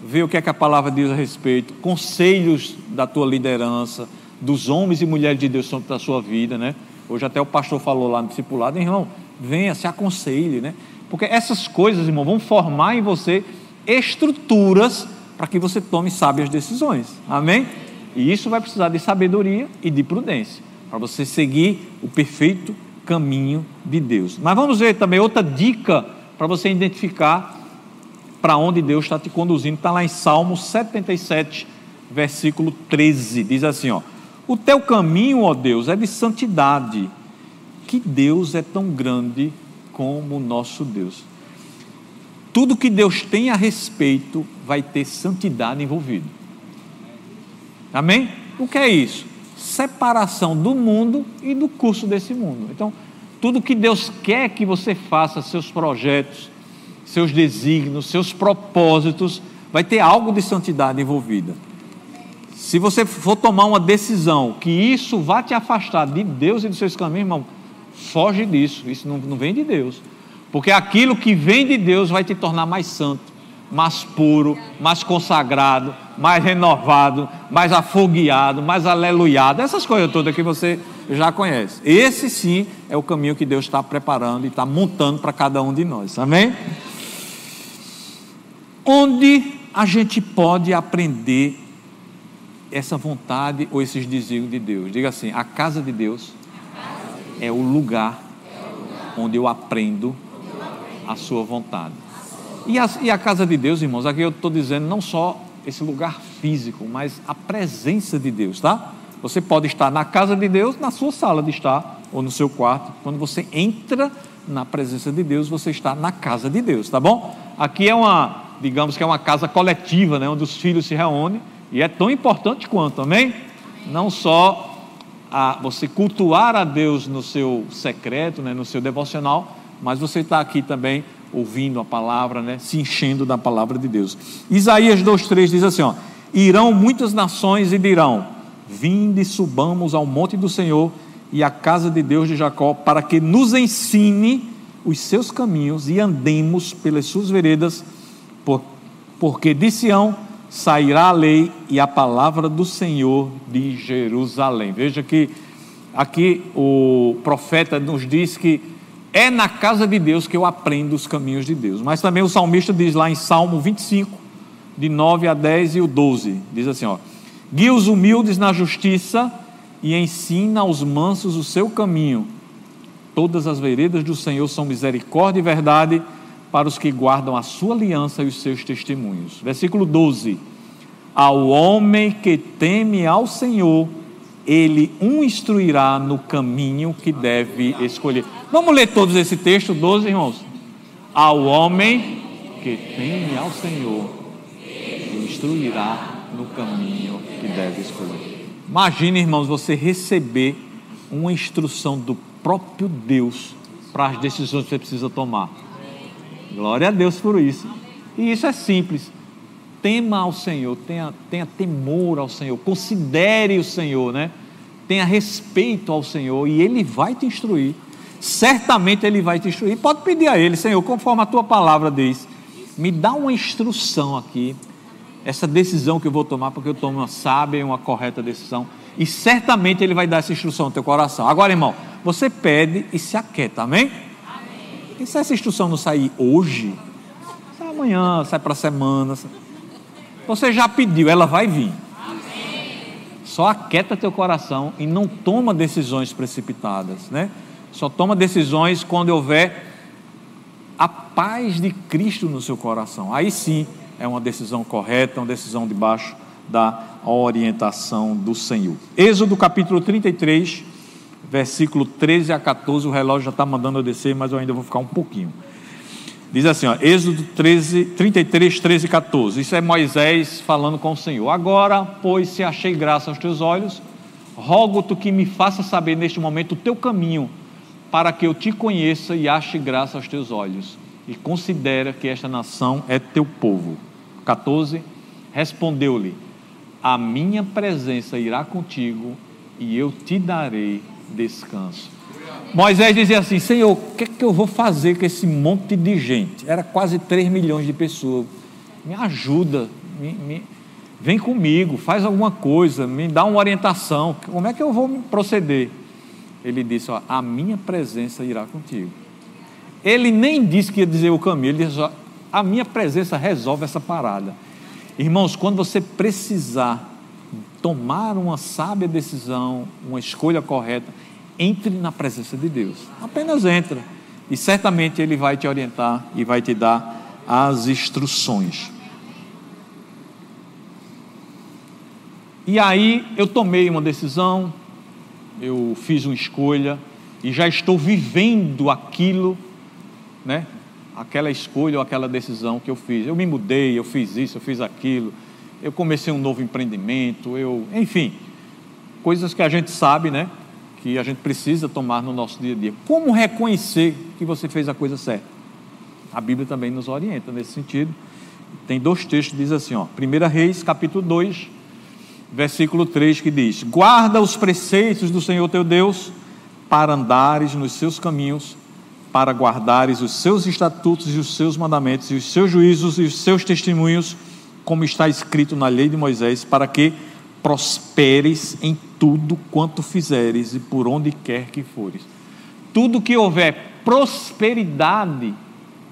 ver o que é que a palavra diz a respeito, conselhos da tua liderança dos homens e mulheres de Deus sobre a sua vida, né? Hoje até o pastor falou lá no discipulado, irmão, venha, se aconselhe, né? Porque essas coisas, irmão, vão formar em você estruturas para que você tome sábias decisões. Amém? E isso vai precisar de sabedoria e de prudência, para você seguir o perfeito caminho de Deus. Mas vamos ver também outra dica para você identificar para onde Deus está te conduzindo. Está lá em Salmo 77, versículo 13. Diz assim: ó, O teu caminho, ó Deus, é de santidade. Que Deus é tão grande como o nosso Deus. Tudo que Deus tem a respeito vai ter santidade envolvido. Amém? O que é isso? Separação do mundo e do curso desse mundo. Então, tudo que Deus quer que você faça, seus projetos, seus desígnios, seus propósitos, vai ter algo de santidade envolvida. Se você for tomar uma decisão que isso vá te afastar de Deus e dos seus caminhos, irmão, foge disso. Isso não, não vem de Deus. Porque aquilo que vem de Deus vai te tornar mais santo, mais puro, mais consagrado, mais renovado, mais afogueado, mais aleluiado. Essas coisas todas que você já conhece. Esse sim é o caminho que Deus está preparando e está montando para cada um de nós. Amém? Onde a gente pode aprender essa vontade ou esses desígnios de Deus? Diga assim: a casa de Deus é o lugar onde eu aprendo a sua vontade. E a, e a casa de Deus, irmãos, aqui eu estou dizendo não só esse lugar físico, mas a presença de Deus, tá? Você pode estar na casa de Deus, na sua sala de estar, ou no seu quarto. Quando você entra na presença de Deus, você está na casa de Deus, tá bom? Aqui é uma, digamos que é uma casa coletiva, né, onde os filhos se reúnem, e é tão importante quanto, amém? Não só a você cultuar a Deus no seu secreto, né, no seu devocional, mas você está aqui também ouvindo a palavra, né, se enchendo da palavra de Deus. Isaías 2,3 diz assim: ó, Irão muitas nações e dirão: Vinde e subamos ao monte do Senhor e à casa de Deus de Jacó, para que nos ensine os seus caminhos e andemos pelas suas veredas, por, porque de Sião sairá a lei e a palavra do Senhor de Jerusalém. Veja que aqui o profeta nos diz que é na casa de Deus que eu aprendo os caminhos de Deus. Mas também o salmista diz lá em Salmo 25, de 9 a 10 e o 12, diz assim, ó: Guia os humildes na justiça e ensina aos mansos o seu caminho. Todas as veredas do Senhor são misericórdia e verdade para os que guardam a sua aliança e os seus testemunhos. Versículo 12: Ao homem que teme ao Senhor, ele o instruirá no caminho que deve escolher. Vamos ler todos esse texto, 12, irmãos. Ao homem que teme ao Senhor, o instruirá no caminho que deve escolher. Imagine, irmãos, você receber uma instrução do próprio Deus para as decisões que você precisa tomar. Glória a Deus por isso. E isso é simples. Tema ao Senhor, tenha, tenha temor ao Senhor, considere o Senhor, né? Tenha respeito ao Senhor e Ele vai te instruir. Certamente Ele vai te instruir. Pode pedir a Ele, Senhor, conforme a tua palavra diz, me dá uma instrução aqui, essa decisão que eu vou tomar, porque eu tomo uma sábia e uma correta decisão. E certamente Ele vai dar essa instrução no teu coração. Agora, irmão, você pede e se aquieta, amém? E se essa instrução não sair hoje, sai amanhã, sai para a semana. Você já pediu, ela vai vir. Só aquieta teu coração e não toma decisões precipitadas, né? Só toma decisões quando houver a paz de Cristo no seu coração. Aí sim é uma decisão correta, uma decisão debaixo da orientação do Senhor. Êxodo capítulo 33, versículo 13 a 14, o relógio já está mandando eu descer, mas eu ainda vou ficar um pouquinho. Diz assim, ó, Êxodo 13, 33, 13 e 14. Isso é Moisés falando com o Senhor. Agora, pois, se achei graça aos teus olhos, rogo-te que me faça saber neste momento o teu caminho, para que eu te conheça e ache graça aos teus olhos. E considera que esta nação é teu povo. 14. Respondeu-lhe: A minha presença irá contigo e eu te darei descanso. Moisés dizia assim: Senhor, o que é que eu vou fazer com esse monte de gente? Era quase 3 milhões de pessoas. Me ajuda, me, me, vem comigo, faz alguma coisa, me dá uma orientação. Como é que eu vou proceder? Ele disse: ó, A minha presença irá contigo. Ele nem disse que ia dizer o caminho, ele disse: a minha presença resolve essa parada. Irmãos, quando você precisar tomar uma sábia decisão, uma escolha correta, entre na presença de Deus. Apenas entra. E certamente Ele vai te orientar e vai te dar as instruções. E aí eu tomei uma decisão, eu fiz uma escolha e já estou vivendo aquilo, né? Aquela escolha ou aquela decisão que eu fiz. Eu me mudei, eu fiz isso, eu fiz aquilo. Eu comecei um novo empreendimento, eu, enfim, coisas que a gente sabe, né? Que a gente precisa tomar no nosso dia a dia. Como reconhecer que você fez a coisa certa? A Bíblia também nos orienta nesse sentido. Tem dois textos que diz assim, ó, 1 Reis, capítulo 2, versículo 3, que diz: Guarda os preceitos do Senhor teu Deus, para andares nos seus caminhos, para guardares os seus estatutos e os seus mandamentos, e os seus juízos e os seus testemunhos, como está escrito na lei de Moisés, para que prosperes em tudo quanto fizeres e por onde quer que fores. Tudo que houver prosperidade,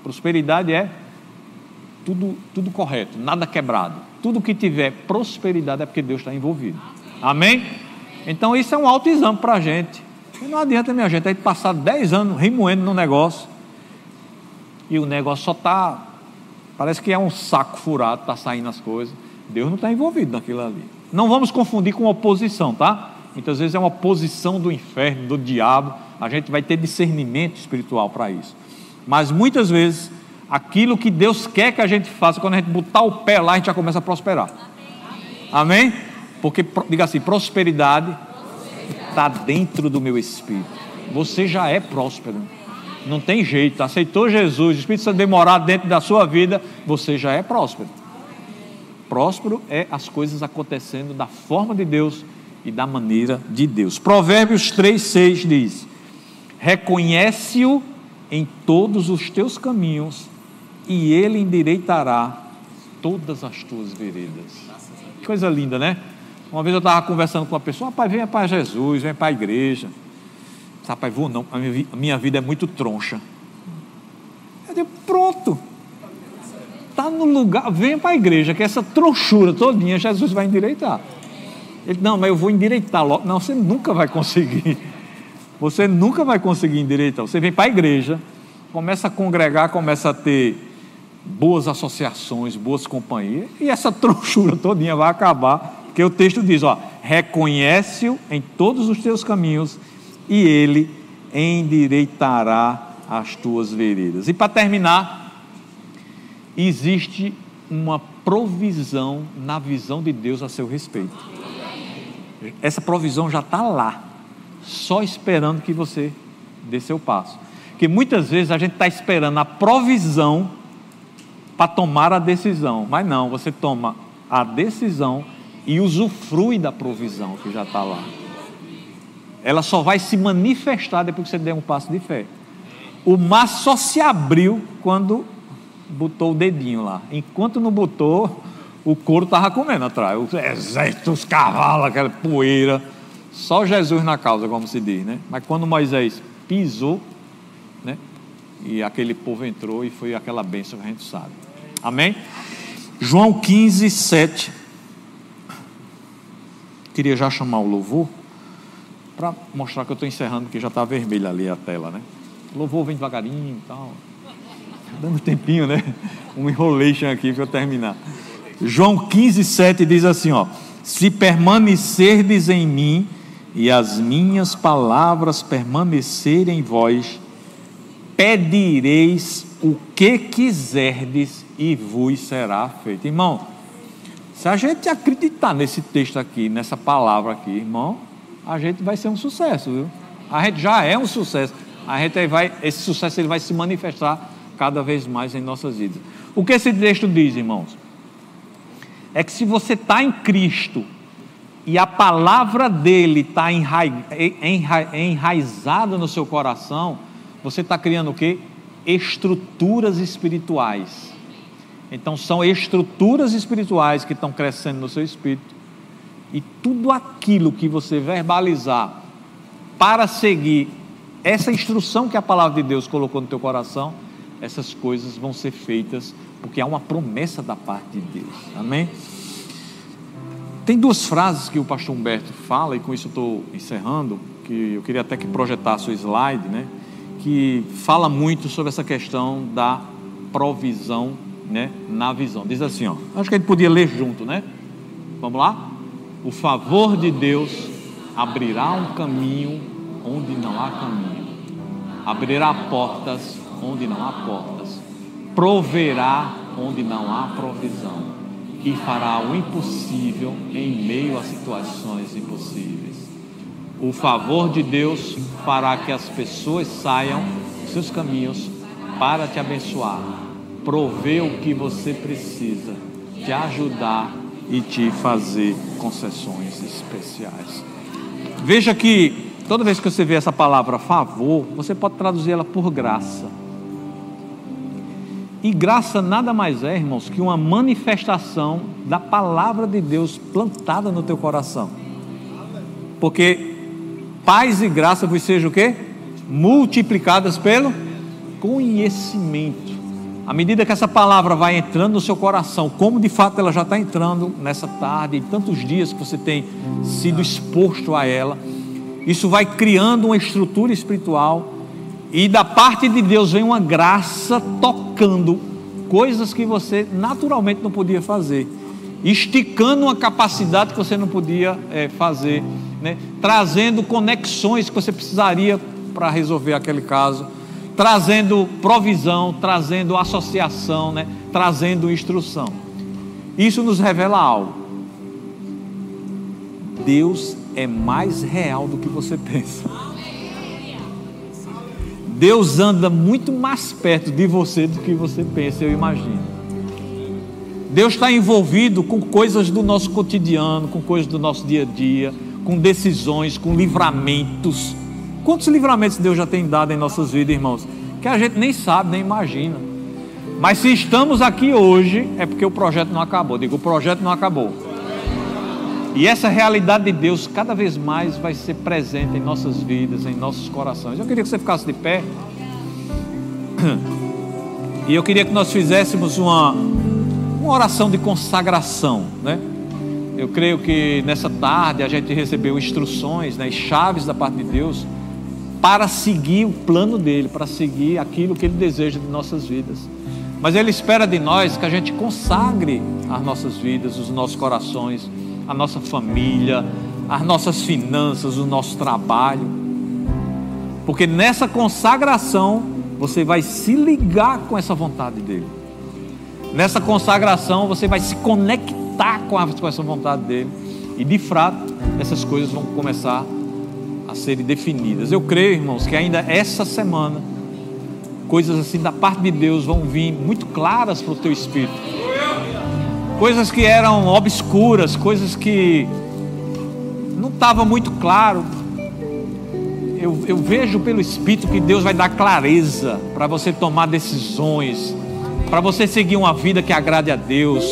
prosperidade é tudo, tudo correto, nada quebrado. Tudo que tiver prosperidade é porque Deus está envolvido. Amém? Então isso é um autoexame para a gente. E não adianta, minha gente, a gente passar 10 anos remoendo no negócio e o negócio só está. Parece que é um saco furado, está saindo as coisas. Deus não está envolvido naquilo ali. Não vamos confundir com oposição, tá? Muitas vezes é uma oposição do inferno, do diabo. A gente vai ter discernimento espiritual para isso. Mas muitas vezes aquilo que Deus quer que a gente faça, quando a gente botar o pé lá, a gente já começa a prosperar. Amém? Amém? Porque, diga assim, prosperidade está dentro do meu espírito. Você já é próspero. Não tem jeito. Aceitou Jesus, o Espírito Santo demorar dentro da sua vida, você já é próspero. Próspero é as coisas acontecendo da forma de Deus e da maneira de Deus. Provérbios 3, 6 diz: Reconhece-o em todos os teus caminhos e ele endireitará todas as tuas veredas. Coisa linda, né? Uma vez eu estava conversando com uma pessoa, rapaz, venha para Jesus, venha para a igreja. Rapaz, vou não, a minha vida é muito troncha. Eu digo, pronto. Está no lugar, venha para a igreja, que essa tronchura todinha Jesus vai endireitar. Ele, não, mas eu vou endireitar logo. Não, você nunca vai conseguir. Você nunca vai conseguir endireitar. Você vem para a igreja, começa a congregar, começa a ter boas associações, boas companhias, e essa tronchura todinha vai acabar, porque o texto diz, ó, reconhece-o em todos os teus caminhos e ele endireitará as tuas veredas. E para terminar, existe uma provisão na visão de Deus a seu respeito. Essa provisão já está lá, só esperando que você dê seu passo. Que muitas vezes a gente está esperando a provisão para tomar a decisão. Mas não, você toma a decisão e usufrui da provisão que já está lá. Ela só vai se manifestar depois que você der um passo de fé. O mar só se abriu quando botou o dedinho lá. Enquanto não botou, o couro estava comendo atrás. Os exércitos, os cavalos, aquela poeira. Só Jesus na causa, como se diz, né? Mas quando Moisés pisou, né? E aquele povo entrou e foi aquela bênção que a gente sabe. Amém? João 15, 7. Queria já chamar o louvor para mostrar que eu estou encerrando, porque já está vermelha ali a tela, né? O louvor vem devagarinho e tal. Dando tempinho, né? Um enrolation aqui para eu terminar. João 15, 7 diz assim: ó, Se permanecerdes em mim e as minhas palavras permanecerem em vós, pedireis o que quiserdes e vos será feito. Irmão, se a gente acreditar nesse texto aqui, nessa palavra aqui, irmão, a gente vai ser um sucesso, viu? A gente já é um sucesso. A gente vai, esse sucesso ele vai se manifestar cada vez mais em nossas vidas. O que esse texto diz, irmãos? É que se você está em Cristo e a palavra dele está enraizada no seu coração, você está criando o quê? Estruturas espirituais. Então são estruturas espirituais que estão crescendo no seu espírito. E tudo aquilo que você verbalizar para seguir essa instrução que a palavra de Deus colocou no teu coração, essas coisas vão ser feitas, porque há uma promessa da parte de Deus. Amém? Tem duas frases que o pastor Humberto fala, e com isso eu estou encerrando, que eu queria até que projetasse o slide, né? Que fala muito sobre essa questão da provisão né, na visão. Diz assim, ó, acho que a gente podia ler junto, né? Vamos lá? O favor de Deus abrirá um caminho onde não há caminho, abrirá portas onde não há portas, proverá onde não há provisão e fará o impossível em meio a situações impossíveis. O favor de Deus fará que as pessoas saiam dos seus caminhos para te abençoar, prover o que você precisa, te ajudar e te fazer concessões especiais. Veja que toda vez que você vê essa palavra favor, você pode traduzir ela por graça. E graça nada mais é, irmãos, que uma manifestação da palavra de Deus plantada no teu coração. Porque paz e graça vos sejam o quê? Multiplicadas pelo conhecimento. À medida que essa palavra vai entrando no seu coração, como de fato ela já está entrando nessa tarde, em tantos dias que você tem sido exposto a ela, isso vai criando uma estrutura espiritual e da parte de Deus vem uma graça tocando coisas que você naturalmente não podia fazer, esticando uma capacidade que você não podia é, fazer, né? trazendo conexões que você precisaria para resolver aquele caso trazendo provisão, trazendo associação, né? trazendo instrução. Isso nos revela algo. Deus é mais real do que você pensa. Deus anda muito mais perto de você do que você pensa, eu imagino. Deus está envolvido com coisas do nosso cotidiano, com coisas do nosso dia a dia, com decisões, com livramentos Quantos livramentos Deus já tem dado em nossas vidas, irmãos? Que a gente nem sabe, nem imagina. Mas se estamos aqui hoje, é porque o projeto não acabou. Digo, o projeto não acabou. E essa realidade de Deus cada vez mais vai ser presente em nossas vidas, em nossos corações. Eu queria que você ficasse de pé. E eu queria que nós fizéssemos uma, uma oração de consagração, né? Eu creio que nessa tarde a gente recebeu instruções, né, chaves da parte de Deus para seguir o plano dele, para seguir aquilo que ele deseja de nossas vidas. Mas ele espera de nós que a gente consagre as nossas vidas, os nossos corações, a nossa família, as nossas finanças, o nosso trabalho. Porque nessa consagração você vai se ligar com essa vontade dele. Nessa consagração você vai se conectar com, a, com essa vontade dele. E de fato, essas coisas vão começar a serem definidas. Eu creio, irmãos, que ainda essa semana, coisas assim da parte de Deus vão vir muito claras para o teu espírito. Coisas que eram obscuras, coisas que não estava muito claro. Eu, eu vejo pelo Espírito que Deus vai dar clareza para você tomar decisões, para você seguir uma vida que agrade a Deus,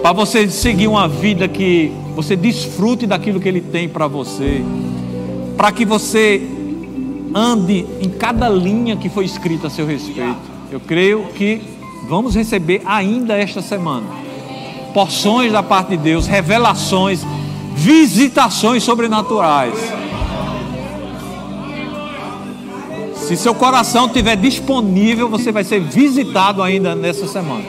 para você seguir uma vida que você desfrute daquilo que Ele tem para você para que você ande em cada linha que foi escrita a seu respeito. Eu creio que vamos receber ainda esta semana porções da parte de Deus, revelações, visitações sobrenaturais. Se seu coração estiver disponível, você vai ser visitado ainda nessa semana.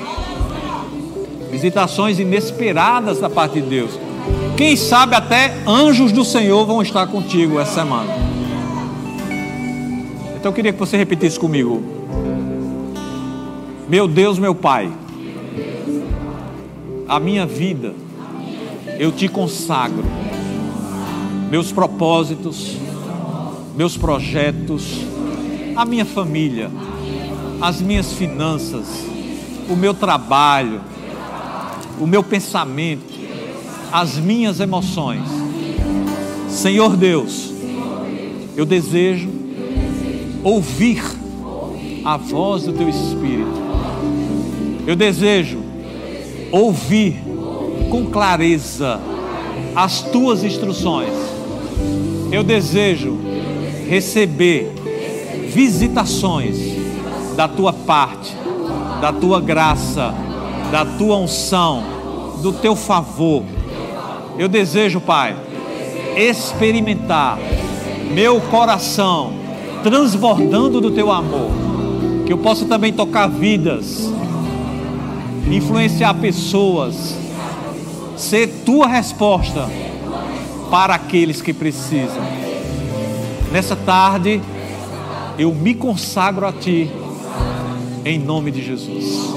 Visitações inesperadas da parte de Deus. Quem sabe até anjos do Senhor vão estar contigo essa semana. Então eu queria que você repetisse comigo. Meu Deus, meu Pai, a minha vida eu te consagro. Meus propósitos, meus projetos, a minha família, as minhas finanças, o meu trabalho, o meu pensamento, as minhas emoções. Senhor Deus, eu desejo ouvir a voz do teu Espírito. Eu desejo ouvir com clareza as tuas instruções. Eu desejo receber visitações da tua parte, da tua graça, da tua unção, do teu favor. Eu desejo, Pai, experimentar meu coração transbordando do teu amor, que eu possa também tocar vidas, influenciar pessoas, ser tua resposta para aqueles que precisam. Nessa tarde, eu me consagro a Ti, em nome de Jesus.